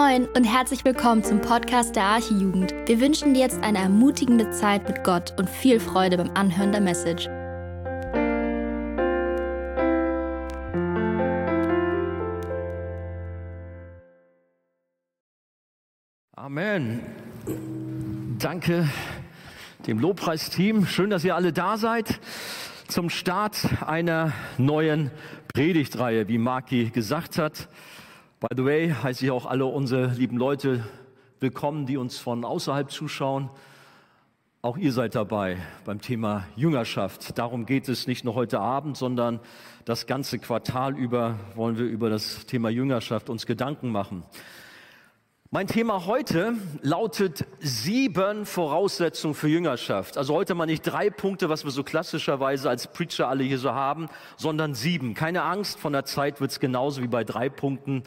Moin und herzlich willkommen zum Podcast der Archijugend. Wir wünschen dir jetzt eine ermutigende Zeit mit Gott und viel Freude beim Anhören der Message. Amen. Danke dem Lobpreisteam. Schön, dass ihr alle da seid zum Start einer neuen Predigtreihe, wie Marki gesagt hat. By the way, heiße ich auch alle unsere lieben Leute willkommen, die uns von außerhalb zuschauen. Auch ihr seid dabei beim Thema Jüngerschaft. Darum geht es nicht nur heute Abend, sondern das ganze Quartal über wollen wir über das Thema Jüngerschaft uns Gedanken machen. Mein Thema heute lautet sieben Voraussetzungen für Jüngerschaft. Also heute mal nicht drei Punkte, was wir so klassischerweise als Preacher alle hier so haben, sondern sieben. Keine Angst, von der Zeit wird es genauso wie bei drei Punkten.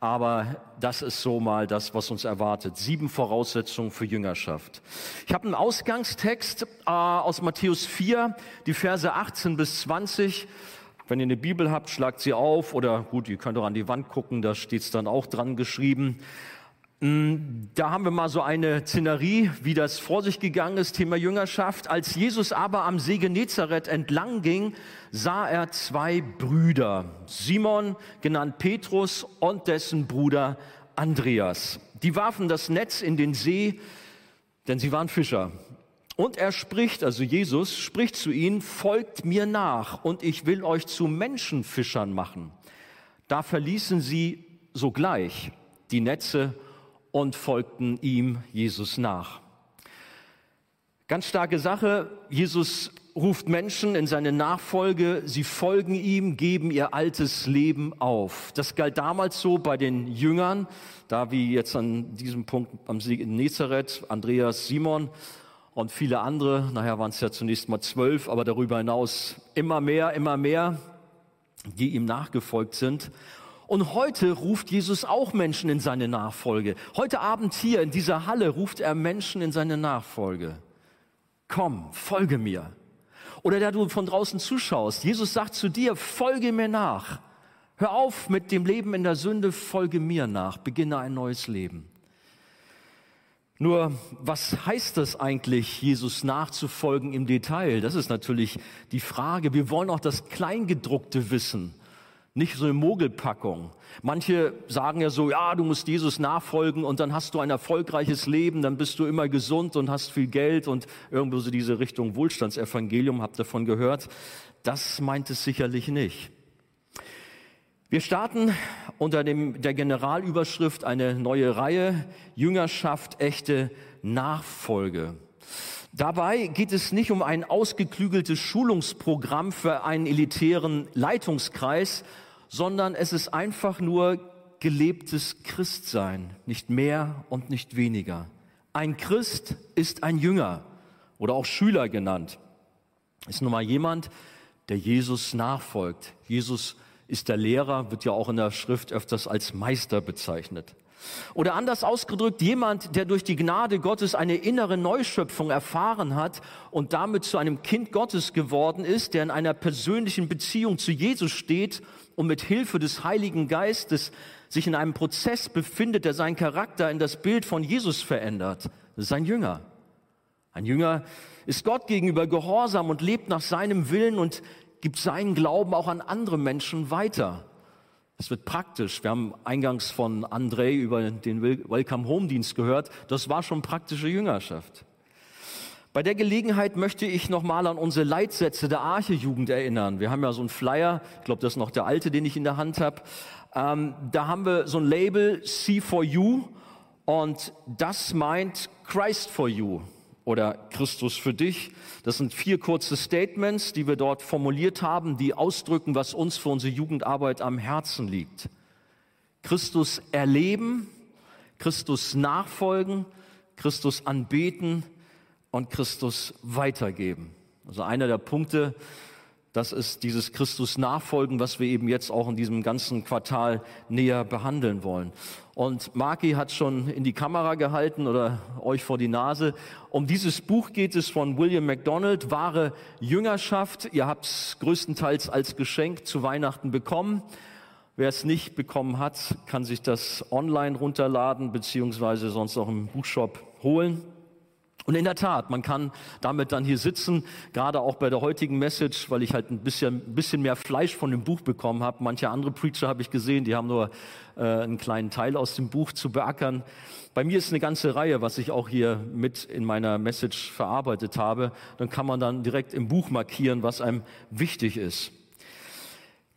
Aber das ist so mal das, was uns erwartet. Sieben Voraussetzungen für Jüngerschaft. Ich habe einen Ausgangstext äh, aus Matthäus 4, die Verse 18 bis 20. Wenn ihr eine Bibel habt, schlagt sie auf oder gut, ihr könnt auch an die Wand gucken, da steht es dann auch dran geschrieben. Mm, da haben wir mal so eine Szenerie, wie das vor sich gegangen ist, Thema Jüngerschaft. Als Jesus aber am See Genezareth entlang ging, sah er zwei Brüder, Simon, genannt Petrus, und dessen Bruder Andreas. Die warfen das Netz in den See, denn sie waren Fischer. Und er spricht, also Jesus spricht zu ihnen, folgt mir nach und ich will euch zu Menschenfischern machen. Da verließen sie sogleich die Netze und folgten ihm, Jesus, nach. Ganz starke Sache. Jesus ruft Menschen in seine Nachfolge. Sie folgen ihm, geben ihr altes Leben auf. Das galt damals so bei den Jüngern, da wie jetzt an diesem Punkt am Sieg in Nazareth, Andreas, Simon und viele andere. Nachher waren es ja zunächst mal zwölf, aber darüber hinaus immer mehr, immer mehr, die ihm nachgefolgt sind. Und heute ruft Jesus auch Menschen in seine Nachfolge. Heute Abend hier in dieser Halle ruft er Menschen in seine Nachfolge. Komm, folge mir. Oder da du von draußen zuschaust, Jesus sagt zu dir, folge mir nach. Hör auf mit dem Leben in der Sünde, folge mir nach, beginne ein neues Leben. Nur, was heißt das eigentlich, Jesus nachzufolgen im Detail? Das ist natürlich die Frage. Wir wollen auch das Kleingedruckte wissen nicht so eine Mogelpackung. Manche sagen ja so, ja, du musst Jesus nachfolgen und dann hast du ein erfolgreiches Leben, dann bist du immer gesund und hast viel Geld und irgendwo so diese Richtung Wohlstandsevangelium, habt davon gehört. Das meint es sicherlich nicht. Wir starten unter dem, der Generalüberschrift eine neue Reihe, Jüngerschaft, echte Nachfolge. Dabei geht es nicht um ein ausgeklügeltes Schulungsprogramm für einen elitären Leitungskreis, sondern es ist einfach nur gelebtes Christsein, nicht mehr und nicht weniger. Ein Christ ist ein Jünger oder auch Schüler genannt. Ist nun mal jemand, der Jesus nachfolgt. Jesus ist der Lehrer, wird ja auch in der Schrift öfters als Meister bezeichnet. Oder anders ausgedrückt, jemand, der durch die Gnade Gottes eine innere Neuschöpfung erfahren hat und damit zu einem Kind Gottes geworden ist, der in einer persönlichen Beziehung zu Jesus steht und mit Hilfe des Heiligen Geistes sich in einem Prozess befindet, der seinen Charakter in das Bild von Jesus verändert. Das ist ein Jünger. Ein Jünger ist Gott gegenüber gehorsam und lebt nach seinem Willen und gibt seinen Glauben auch an andere Menschen weiter. Es wird praktisch. Wir haben eingangs von André über den Welcome Home Dienst gehört. Das war schon praktische Jüngerschaft. Bei der Gelegenheit möchte ich nochmal an unsere Leitsätze der Arche-Jugend erinnern. Wir haben ja so einen Flyer, ich glaube, das ist noch der alte, den ich in der Hand habe. Ähm, da haben wir so ein Label C for You und das meint Christ for You oder Christus für dich. Das sind vier kurze Statements, die wir dort formuliert haben, die ausdrücken, was uns für unsere Jugendarbeit am Herzen liegt. Christus erleben, Christus nachfolgen, Christus anbeten und Christus weitergeben. Also einer der Punkte, das ist dieses Christus nachfolgen, was wir eben jetzt auch in diesem ganzen Quartal näher behandeln wollen. Und Marki hat schon in die Kamera gehalten oder euch vor die Nase. Um dieses Buch geht es von William MacDonald, wahre Jüngerschaft. Ihr habt es größtenteils als Geschenk zu Weihnachten bekommen. Wer es nicht bekommen hat, kann sich das online runterladen, beziehungsweise sonst auch im Buchshop holen. Und in der Tat, man kann damit dann hier sitzen, gerade auch bei der heutigen Message, weil ich halt ein bisschen, ein bisschen mehr Fleisch von dem Buch bekommen habe. Manche andere Preacher habe ich gesehen, die haben nur äh, einen kleinen Teil aus dem Buch zu beackern. Bei mir ist eine ganze Reihe, was ich auch hier mit in meiner Message verarbeitet habe. Dann kann man dann direkt im Buch markieren, was einem wichtig ist.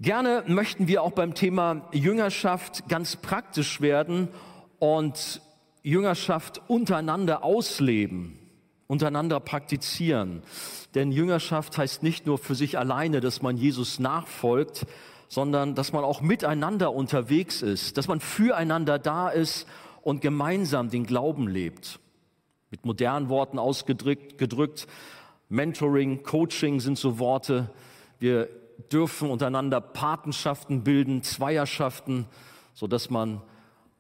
Gerne möchten wir auch beim Thema Jüngerschaft ganz praktisch werden und Jüngerschaft untereinander ausleben, untereinander praktizieren. Denn Jüngerschaft heißt nicht nur für sich alleine, dass man Jesus nachfolgt, sondern dass man auch miteinander unterwegs ist, dass man füreinander da ist und gemeinsam den Glauben lebt. Mit modernen Worten ausgedrückt, gedrückt, Mentoring, Coaching sind so Worte. Wir dürfen untereinander Patenschaften bilden, Zweierschaften, so dass man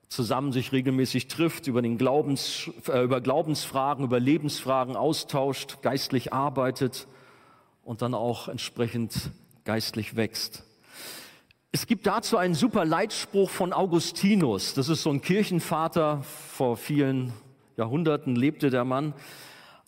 zusammen sich regelmäßig trifft, über, den Glaubens, äh, über Glaubensfragen, über Lebensfragen austauscht, geistlich arbeitet und dann auch entsprechend geistlich wächst. Es gibt dazu einen super Leitspruch von Augustinus. Das ist so ein Kirchenvater. Vor vielen Jahrhunderten lebte der Mann.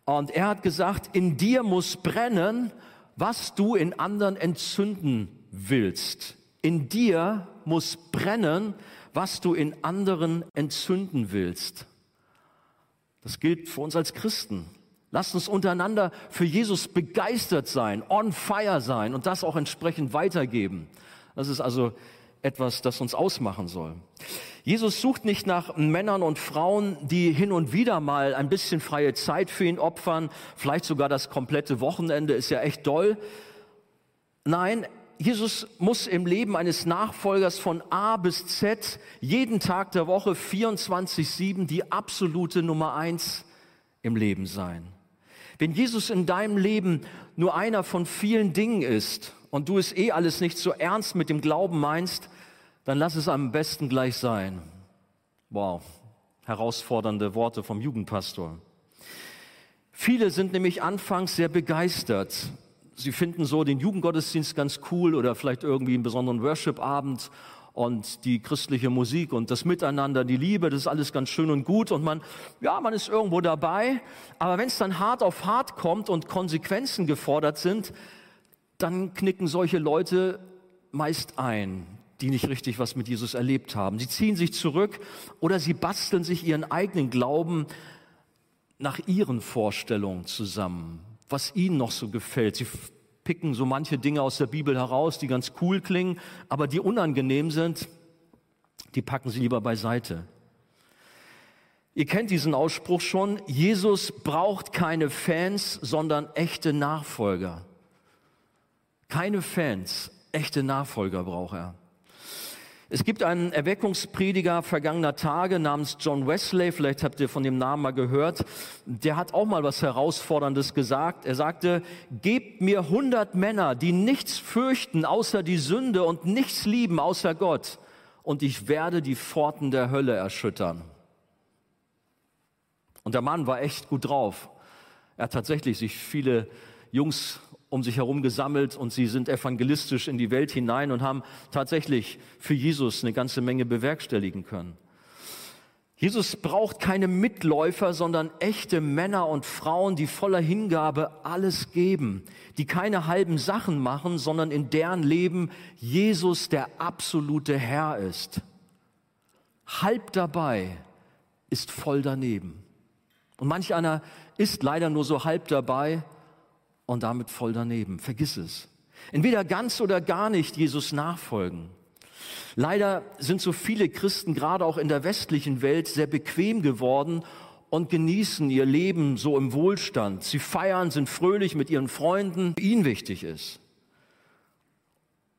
Und er hat gesagt, in dir muss brennen, was du in anderen entzünden willst. In dir muss brennen, was du in anderen entzünden willst. Das gilt für uns als Christen. Lasst uns untereinander für Jesus begeistert sein, on fire sein und das auch entsprechend weitergeben. Das ist also etwas, das uns ausmachen soll. Jesus sucht nicht nach Männern und Frauen, die hin und wieder mal ein bisschen freie Zeit für ihn opfern, vielleicht sogar das komplette Wochenende ist ja echt doll. Nein, Jesus muss im Leben eines Nachfolgers von A bis Z jeden Tag der Woche 24-7 die absolute Nummer eins im Leben sein. Wenn Jesus in deinem Leben nur einer von vielen Dingen ist und du es eh alles nicht so ernst mit dem Glauben meinst, dann lass es am besten gleich sein. Wow, herausfordernde Worte vom Jugendpastor. Viele sind nämlich anfangs sehr begeistert Sie finden so den Jugendgottesdienst ganz cool oder vielleicht irgendwie einen besonderen Worship-Abend und die christliche Musik und das Miteinander, die Liebe, das ist alles ganz schön und gut und man, ja, man ist irgendwo dabei. Aber wenn es dann hart auf hart kommt und Konsequenzen gefordert sind, dann knicken solche Leute meist ein, die nicht richtig was mit Jesus erlebt haben. Sie ziehen sich zurück oder sie basteln sich ihren eigenen Glauben nach ihren Vorstellungen zusammen was ihnen noch so gefällt. Sie picken so manche Dinge aus der Bibel heraus, die ganz cool klingen, aber die unangenehm sind, die packen sie lieber beiseite. Ihr kennt diesen Ausspruch schon, Jesus braucht keine Fans, sondern echte Nachfolger. Keine Fans, echte Nachfolger braucht er. Es gibt einen Erweckungsprediger vergangener Tage namens John Wesley, vielleicht habt ihr von dem Namen mal gehört, der hat auch mal was Herausforderndes gesagt. Er sagte, gebt mir hundert Männer, die nichts fürchten außer die Sünde und nichts lieben außer Gott, und ich werde die Pforten der Hölle erschüttern. Und der Mann war echt gut drauf. Er hat tatsächlich sich viele Jungs um sich herum gesammelt und sie sind evangelistisch in die Welt hinein und haben tatsächlich für Jesus eine ganze Menge bewerkstelligen können. Jesus braucht keine Mitläufer, sondern echte Männer und Frauen, die voller Hingabe alles geben, die keine halben Sachen machen, sondern in deren Leben Jesus der absolute Herr ist. Halb dabei ist voll daneben. Und manch einer ist leider nur so halb dabei und damit voll daneben. Vergiss es. Entweder ganz oder gar nicht Jesus nachfolgen. Leider sind so viele Christen gerade auch in der westlichen Welt sehr bequem geworden und genießen ihr Leben so im Wohlstand. Sie feiern, sind fröhlich mit ihren Freunden, ihnen wichtig ist.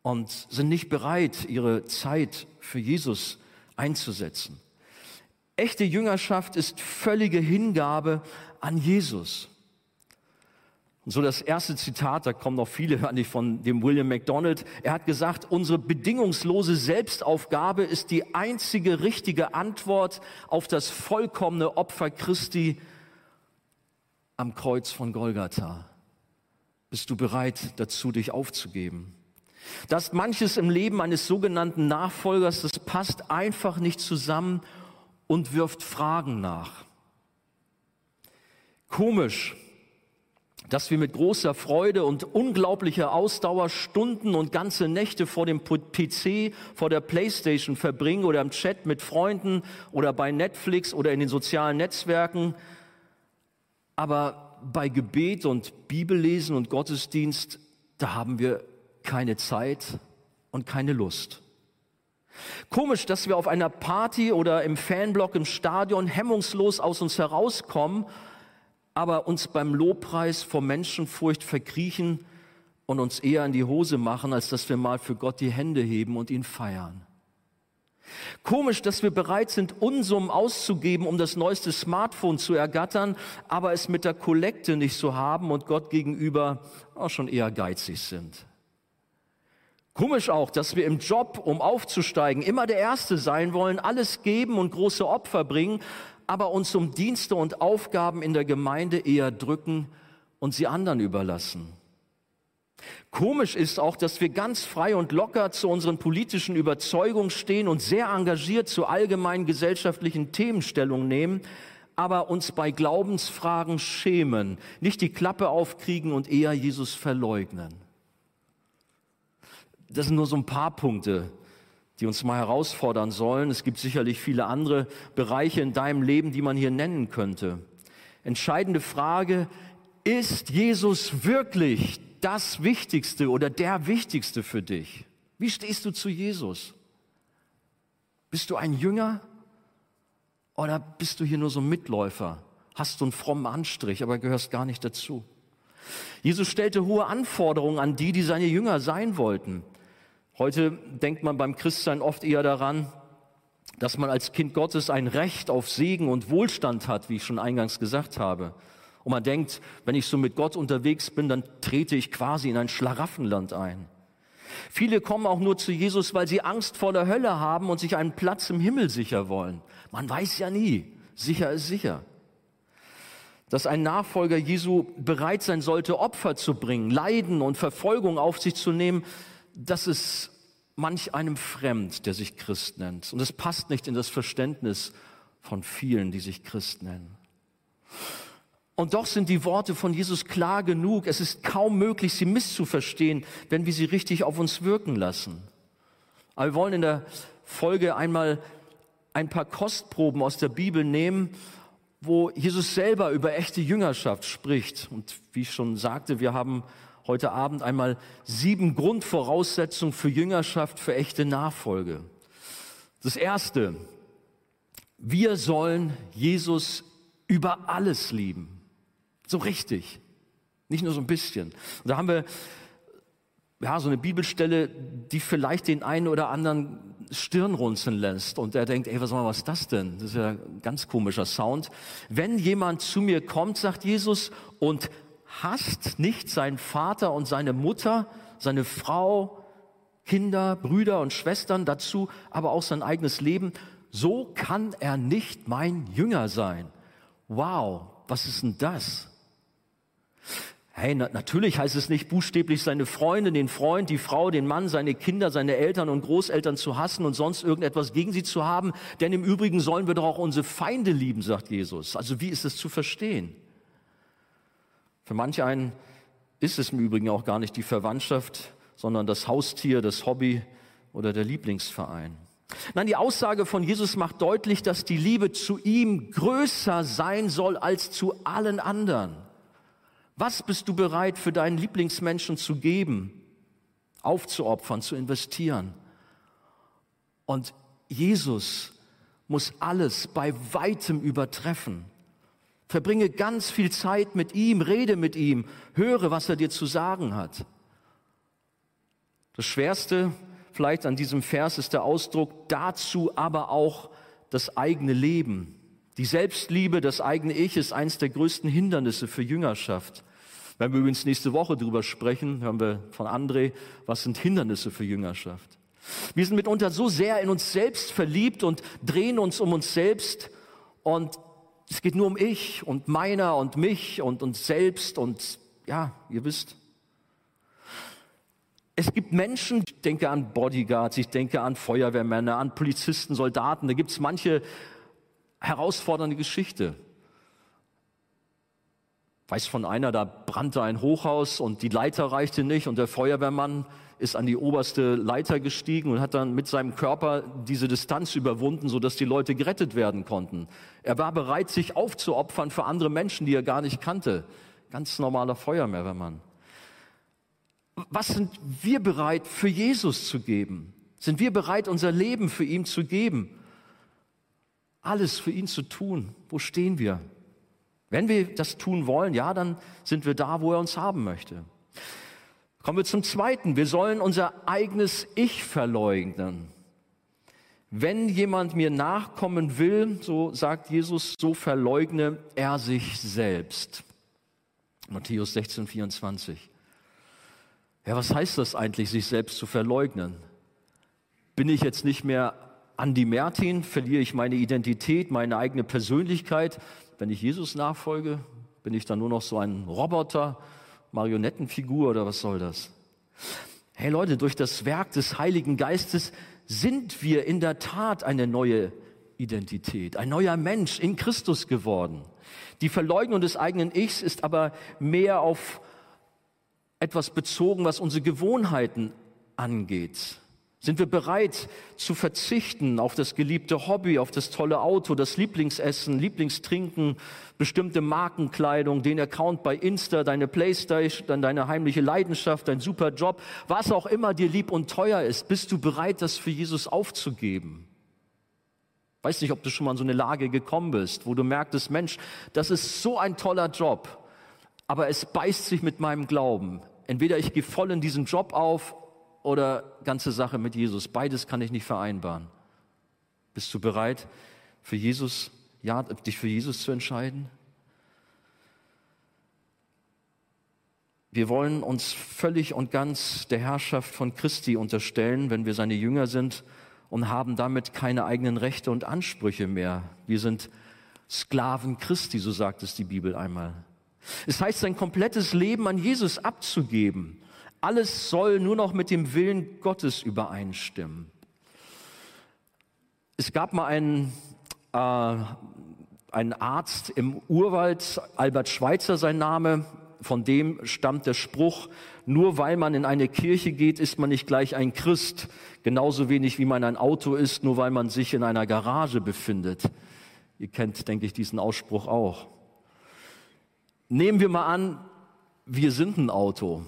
Und sind nicht bereit, ihre Zeit für Jesus einzusetzen. Echte Jüngerschaft ist völlige Hingabe an Jesus. Und so das erste Zitat, da kommen noch viele an von dem William MacDonald. Er hat gesagt, unsere bedingungslose Selbstaufgabe ist die einzige richtige Antwort auf das vollkommene Opfer Christi am Kreuz von Golgatha. Bist du bereit dazu, dich aufzugeben? Dass manches im Leben eines sogenannten Nachfolgers, das passt einfach nicht zusammen und wirft Fragen nach. Komisch, dass wir mit großer Freude und unglaublicher Ausdauer Stunden und ganze Nächte vor dem PC, vor der Playstation verbringen oder im Chat mit Freunden oder bei Netflix oder in den sozialen Netzwerken. Aber bei Gebet und Bibellesen und Gottesdienst, da haben wir keine Zeit und keine Lust. Komisch, dass wir auf einer Party oder im Fanblock im Stadion hemmungslos aus uns herauskommen aber uns beim Lobpreis vor Menschenfurcht verkriechen und uns eher in die Hose machen, als dass wir mal für Gott die Hände heben und ihn feiern. Komisch, dass wir bereit sind, Unsummen auszugeben, um das neueste Smartphone zu ergattern, aber es mit der Kollekte nicht so haben und Gott gegenüber auch schon eher geizig sind. Komisch auch, dass wir im Job, um aufzusteigen, immer der Erste sein wollen, alles geben und große Opfer bringen, aber uns um Dienste und Aufgaben in der Gemeinde eher drücken und sie anderen überlassen. Komisch ist auch, dass wir ganz frei und locker zu unseren politischen Überzeugungen stehen und sehr engagiert zu allgemeinen gesellschaftlichen Themenstellungen nehmen, aber uns bei Glaubensfragen schämen, nicht die Klappe aufkriegen und eher Jesus verleugnen. Das sind nur so ein paar Punkte, die uns mal herausfordern sollen. Es gibt sicherlich viele andere Bereiche in deinem Leben, die man hier nennen könnte. Entscheidende Frage, ist Jesus wirklich das Wichtigste oder der Wichtigste für dich? Wie stehst du zu Jesus? Bist du ein Jünger oder bist du hier nur so ein Mitläufer? Hast du einen frommen Anstrich, aber gehörst gar nicht dazu? Jesus stellte hohe Anforderungen an die, die seine Jünger sein wollten. Heute denkt man beim Christsein oft eher daran, dass man als Kind Gottes ein Recht auf Segen und Wohlstand hat, wie ich schon eingangs gesagt habe. Und man denkt, wenn ich so mit Gott unterwegs bin, dann trete ich quasi in ein Schlaraffenland ein. Viele kommen auch nur zu Jesus, weil sie Angst vor der Hölle haben und sich einen Platz im Himmel sicher wollen. Man weiß ja nie. Sicher ist sicher. Dass ein Nachfolger Jesu bereit sein sollte, Opfer zu bringen, Leiden und Verfolgung auf sich zu nehmen, das ist manch einem fremd, der sich Christ nennt. Und es passt nicht in das Verständnis von vielen, die sich Christ nennen. Und doch sind die Worte von Jesus klar genug. Es ist kaum möglich, sie misszuverstehen, wenn wir sie richtig auf uns wirken lassen. Aber wir wollen in der Folge einmal ein paar Kostproben aus der Bibel nehmen, wo Jesus selber über echte Jüngerschaft spricht. Und wie ich schon sagte, wir haben heute Abend einmal sieben Grundvoraussetzungen für Jüngerschaft, für echte Nachfolge. Das erste, wir sollen Jesus über alles lieben. So richtig. Nicht nur so ein bisschen. Und da haben wir ja, so eine Bibelstelle, die vielleicht den einen oder anderen Stirn runzeln lässt und er denkt, ey, was, was ist das denn? Das ist ja ein ganz komischer Sound. Wenn jemand zu mir kommt, sagt Jesus, und hasst nicht seinen Vater und seine Mutter, seine Frau, Kinder, Brüder und Schwestern dazu, aber auch sein eigenes Leben, so kann er nicht mein Jünger sein. Wow, was ist denn das? Hey, na, natürlich heißt es nicht buchstäblich, seine Freunde, den Freund, die Frau, den Mann, seine Kinder, seine Eltern und Großeltern zu hassen und sonst irgendetwas gegen sie zu haben, denn im Übrigen sollen wir doch auch unsere Feinde lieben, sagt Jesus. Also wie ist es zu verstehen? Für manch einen ist es im Übrigen auch gar nicht die Verwandtschaft, sondern das Haustier, das Hobby oder der Lieblingsverein. Nein, die Aussage von Jesus macht deutlich, dass die Liebe zu ihm größer sein soll als zu allen anderen. Was bist du bereit für deinen Lieblingsmenschen zu geben, aufzuopfern, zu investieren? Und Jesus muss alles bei weitem übertreffen. Verbringe ganz viel Zeit mit ihm, rede mit ihm, höre, was er dir zu sagen hat. Das Schwerste vielleicht an diesem Vers ist der Ausdruck dazu aber auch das eigene Leben. Die Selbstliebe, das eigene Ich ist eines der größten Hindernisse für Jüngerschaft. Wenn wir übrigens nächste Woche drüber sprechen, hören wir von André, was sind Hindernisse für Jüngerschaft. Wir sind mitunter so sehr in uns selbst verliebt und drehen uns um uns selbst und es geht nur um ich und meiner und mich und uns selbst und ja, ihr wisst. Es gibt Menschen, ich denke an Bodyguards, ich denke an Feuerwehrmänner, an Polizisten, Soldaten, da gibt es manche herausfordernde Geschichte. Weiß von einer, da brannte ein Hochhaus und die Leiter reichte nicht und der Feuerwehrmann ist an die oberste Leiter gestiegen und hat dann mit seinem Körper diese Distanz überwunden, sodass die Leute gerettet werden konnten. Er war bereit, sich aufzuopfern für andere Menschen, die er gar nicht kannte. Ganz normaler Feuerwehrmann. Was sind wir bereit für Jesus zu geben? Sind wir bereit, unser Leben für ihn zu geben? Alles für ihn zu tun? Wo stehen wir? Wenn wir das tun wollen, ja, dann sind wir da, wo er uns haben möchte. Kommen wir zum Zweiten. Wir sollen unser eigenes Ich verleugnen. Wenn jemand mir nachkommen will, so sagt Jesus, so verleugne er sich selbst. Matthäus 16, 24. Ja, was heißt das eigentlich, sich selbst zu verleugnen? Bin ich jetzt nicht mehr Andi Mertin? Verliere ich meine Identität, meine eigene Persönlichkeit? Wenn ich Jesus nachfolge, bin ich dann nur noch so ein Roboter, Marionettenfigur oder was soll das? Hey Leute, durch das Werk des Heiligen Geistes sind wir in der Tat eine neue Identität, ein neuer Mensch in Christus geworden. Die Verleugnung des eigenen Ichs ist aber mehr auf etwas bezogen, was unsere Gewohnheiten angeht? Sind wir bereit zu verzichten auf das geliebte Hobby, auf das tolle Auto, das Lieblingsessen, Lieblingstrinken, bestimmte Markenkleidung, den Account bei Insta, deine Playstation, deine heimliche Leidenschaft, dein super Job, was auch immer dir lieb und teuer ist, bist du bereit, das für Jesus aufzugeben? Weiß nicht, ob du schon mal in so eine Lage gekommen bist, wo du merktest, Mensch, das ist so ein toller Job aber es beißt sich mit meinem Glauben. Entweder ich gehe voll in diesen Job auf oder ganze Sache mit Jesus. Beides kann ich nicht vereinbaren. Bist du bereit, für Jesus, ja, dich für Jesus zu entscheiden? Wir wollen uns völlig und ganz der Herrschaft von Christi unterstellen, wenn wir seine Jünger sind und haben damit keine eigenen Rechte und Ansprüche mehr. Wir sind Sklaven Christi, so sagt es die Bibel einmal. Es heißt, sein komplettes Leben an Jesus abzugeben. Alles soll nur noch mit dem Willen Gottes übereinstimmen. Es gab mal einen, äh, einen Arzt im Urwald, Albert Schweitzer sein Name, von dem stammt der Spruch, nur weil man in eine Kirche geht, ist man nicht gleich ein Christ, genauso wenig wie man ein Auto ist, nur weil man sich in einer Garage befindet. Ihr kennt, denke ich, diesen Ausspruch auch. Nehmen wir mal an, wir sind ein Auto.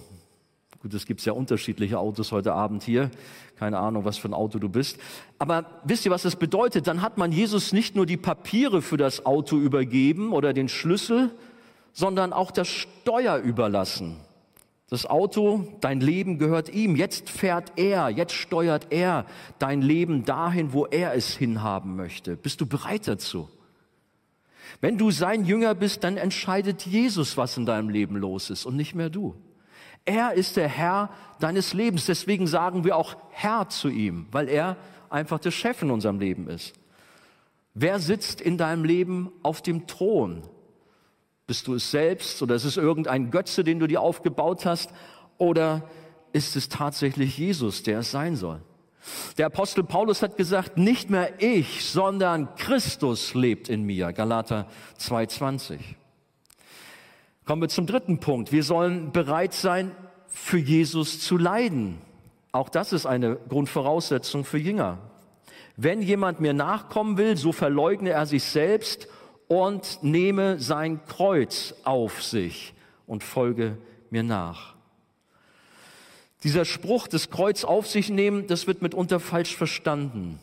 Gut, es gibt ja unterschiedliche Autos heute Abend hier. Keine Ahnung, was für ein Auto du bist. Aber wisst ihr, was das bedeutet? Dann hat man Jesus nicht nur die Papiere für das Auto übergeben oder den Schlüssel, sondern auch das Steuer überlassen. Das Auto, dein Leben gehört ihm. Jetzt fährt er, jetzt steuert er dein Leben dahin, wo er es hinhaben möchte. Bist du bereit dazu? Wenn du sein Jünger bist, dann entscheidet Jesus, was in deinem Leben los ist und nicht mehr du. Er ist der Herr deines Lebens. Deswegen sagen wir auch Herr zu ihm, weil er einfach der Chef in unserem Leben ist. Wer sitzt in deinem Leben auf dem Thron? Bist du es selbst oder ist es irgendein Götze, den du dir aufgebaut hast? Oder ist es tatsächlich Jesus, der es sein soll? Der Apostel Paulus hat gesagt, nicht mehr ich, sondern Christus lebt in mir. Galater 2,20. Kommen wir zum dritten Punkt. Wir sollen bereit sein, für Jesus zu leiden. Auch das ist eine Grundvoraussetzung für Jünger. Wenn jemand mir nachkommen will, so verleugne er sich selbst und nehme sein Kreuz auf sich und folge mir nach. Dieser Spruch, das Kreuz auf sich nehmen, das wird mitunter falsch verstanden.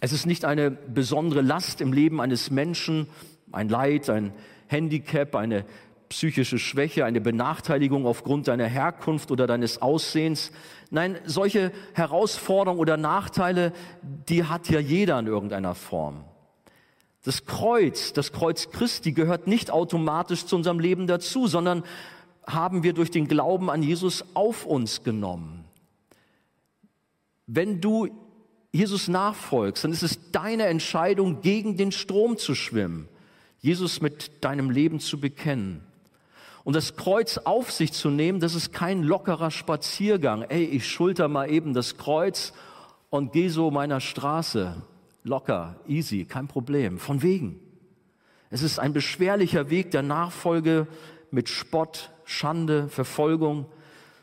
Es ist nicht eine besondere Last im Leben eines Menschen, ein Leid, ein Handicap, eine psychische Schwäche, eine Benachteiligung aufgrund deiner Herkunft oder deines Aussehens. Nein, solche Herausforderungen oder Nachteile, die hat ja jeder in irgendeiner Form. Das Kreuz, das Kreuz Christi gehört nicht automatisch zu unserem Leben dazu, sondern haben wir durch den Glauben an Jesus auf uns genommen. Wenn du Jesus nachfolgst, dann ist es deine Entscheidung, gegen den Strom zu schwimmen, Jesus mit deinem Leben zu bekennen. Und das Kreuz auf sich zu nehmen, das ist kein lockerer Spaziergang. Ey, ich schulter mal eben das Kreuz und gehe so meiner Straße. Locker, easy, kein Problem. Von wegen. Es ist ein beschwerlicher Weg der Nachfolge mit Spott, Schande, Verfolgung.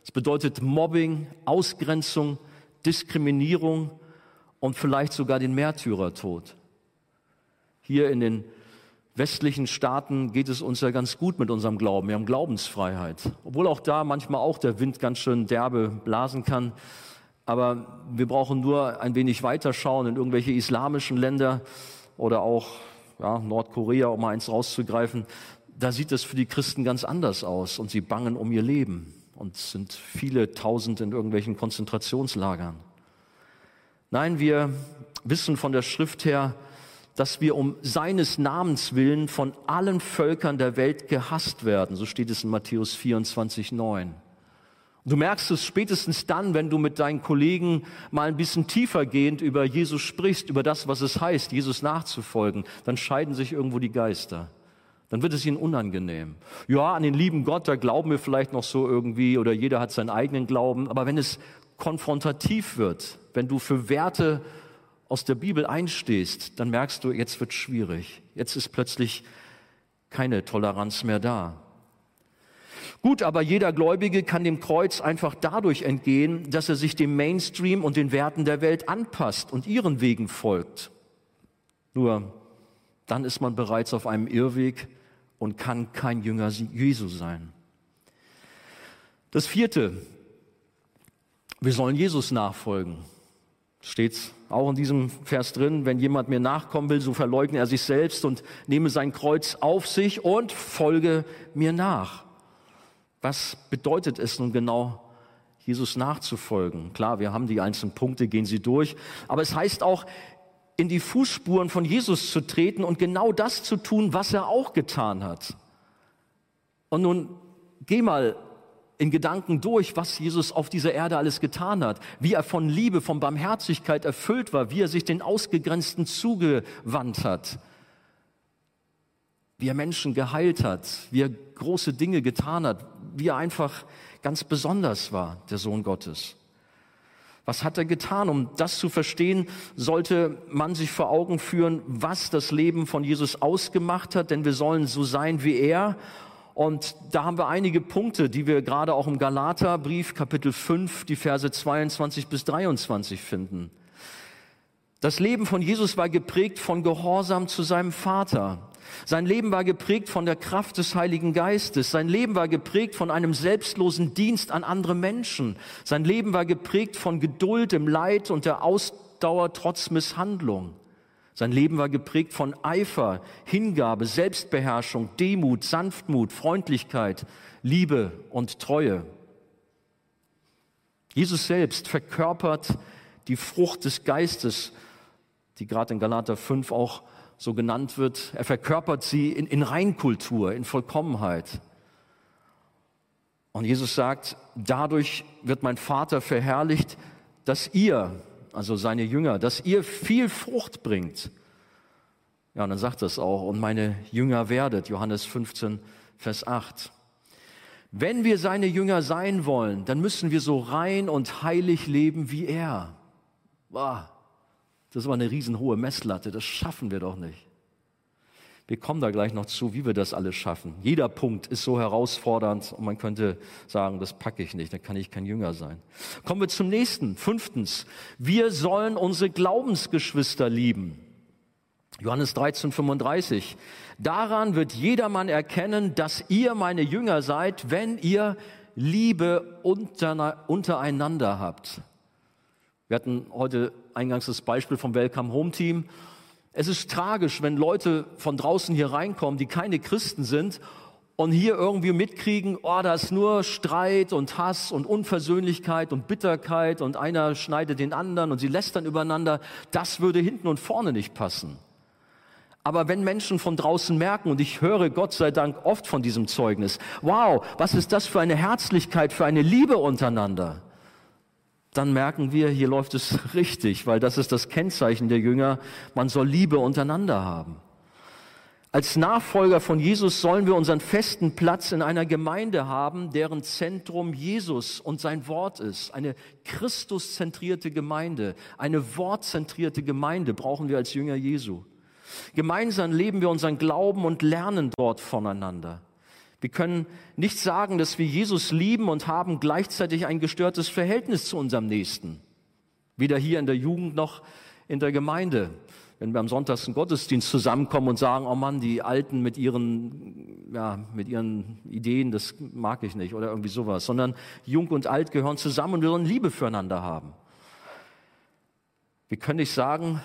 Es bedeutet Mobbing, Ausgrenzung, Diskriminierung und vielleicht sogar den Märtyrertod. Hier in den westlichen Staaten geht es uns ja ganz gut mit unserem Glauben. Wir haben Glaubensfreiheit. Obwohl auch da manchmal auch der Wind ganz schön derbe blasen kann. Aber wir brauchen nur ein wenig weiterschauen in irgendwelche islamischen Länder oder auch ja, Nordkorea, um mal eins rauszugreifen. Da sieht es für die Christen ganz anders aus und sie bangen um ihr Leben und sind viele tausend in irgendwelchen Konzentrationslagern. Nein, wir wissen von der Schrift her, dass wir um seines Namens willen von allen Völkern der Welt gehasst werden. So steht es in Matthäus 24, 9. Du merkst es spätestens dann, wenn du mit deinen Kollegen mal ein bisschen tiefergehend über Jesus sprichst, über das, was es heißt, Jesus nachzufolgen, dann scheiden sich irgendwo die Geister. Dann wird es ihnen unangenehm. Ja, an den lieben Gott, da glauben wir vielleicht noch so irgendwie oder jeder hat seinen eigenen Glauben. Aber wenn es konfrontativ wird, wenn du für Werte aus der Bibel einstehst, dann merkst du, jetzt wird schwierig. Jetzt ist plötzlich keine Toleranz mehr da. Gut, aber jeder Gläubige kann dem Kreuz einfach dadurch entgehen, dass er sich dem Mainstream und den Werten der Welt anpasst und ihren Wegen folgt. Nur dann ist man bereits auf einem Irrweg und kann kein Jünger Jesu sein. Das vierte, wir sollen Jesus nachfolgen. Steht auch in diesem Vers drin, wenn jemand mir nachkommen will, so verleugne er sich selbst und nehme sein Kreuz auf sich und folge mir nach. Was bedeutet es nun genau, Jesus nachzufolgen? Klar, wir haben die einzelnen Punkte, gehen sie durch. Aber es heißt auch, in die Fußspuren von Jesus zu treten und genau das zu tun, was er auch getan hat. Und nun geh mal in Gedanken durch, was Jesus auf dieser Erde alles getan hat, wie er von Liebe, von Barmherzigkeit erfüllt war, wie er sich den Ausgegrenzten zugewandt hat, wie er Menschen geheilt hat, wie er große Dinge getan hat, wie er einfach ganz besonders war, der Sohn Gottes. Was hat er getan? Um das zu verstehen, sollte man sich vor Augen führen, was das Leben von Jesus ausgemacht hat, denn wir sollen so sein wie er. Und da haben wir einige Punkte, die wir gerade auch im Galaterbrief Kapitel 5, die Verse 22 bis 23 finden. Das Leben von Jesus war geprägt von Gehorsam zu seinem Vater. Sein Leben war geprägt von der Kraft des Heiligen Geistes. Sein Leben war geprägt von einem selbstlosen Dienst an andere Menschen. Sein Leben war geprägt von Geduld im Leid und der Ausdauer trotz Misshandlung. Sein Leben war geprägt von Eifer, Hingabe, Selbstbeherrschung, Demut, Sanftmut, Freundlichkeit, Liebe und Treue. Jesus selbst verkörpert die Frucht des Geistes, die gerade in Galater 5 auch so genannt wird. Er verkörpert sie in, in Reinkultur, in Vollkommenheit. Und Jesus sagt, dadurch wird mein Vater verherrlicht, dass ihr, also seine Jünger, dass ihr viel Frucht bringt. Ja, und dann sagt das auch, und meine Jünger werdet, Johannes 15, Vers 8. Wenn wir seine Jünger sein wollen, dann müssen wir so rein und heilig leben wie er. Boah, das war eine riesenhohe Messlatte, das schaffen wir doch nicht. Wir kommen da gleich noch zu, wie wir das alles schaffen. Jeder Punkt ist so herausfordernd und man könnte sagen, das packe ich nicht, dann kann ich kein Jünger sein. Kommen wir zum nächsten. Fünftens, wir sollen unsere Glaubensgeschwister lieben. Johannes 13, 35. Daran wird jedermann erkennen, dass ihr meine Jünger seid, wenn ihr Liebe untereinander habt. Wir hatten heute eingangs das Beispiel vom Welcome Home Team. Es ist tragisch, wenn Leute von draußen hier reinkommen, die keine Christen sind und hier irgendwie mitkriegen, oh, da ist nur Streit und Hass und Unversöhnlichkeit und Bitterkeit und einer schneidet den anderen und sie lästern übereinander. Das würde hinten und vorne nicht passen. Aber wenn Menschen von draußen merken, und ich höre Gott sei Dank oft von diesem Zeugnis, wow, was ist das für eine Herzlichkeit, für eine Liebe untereinander? Dann merken wir, hier läuft es richtig, weil das ist das Kennzeichen der Jünger, man soll Liebe untereinander haben. Als Nachfolger von Jesus sollen wir unseren festen Platz in einer Gemeinde haben, deren Zentrum Jesus und sein Wort ist. Eine Christuszentrierte Gemeinde, eine wortzentrierte Gemeinde brauchen wir als Jünger Jesu. Gemeinsam leben wir unseren Glauben und lernen dort voneinander. Wir können nicht sagen, dass wir Jesus lieben und haben gleichzeitig ein gestörtes Verhältnis zu unserem Nächsten. Weder hier in der Jugend noch in der Gemeinde wenn wir am Sonntag zum Gottesdienst zusammenkommen und sagen, oh Mann, die Alten mit ihren, ja, mit ihren Ideen, das mag ich nicht oder irgendwie sowas, sondern Jung und Alt gehören zusammen und wir sollen Liebe füreinander haben. Wir können nicht sagen,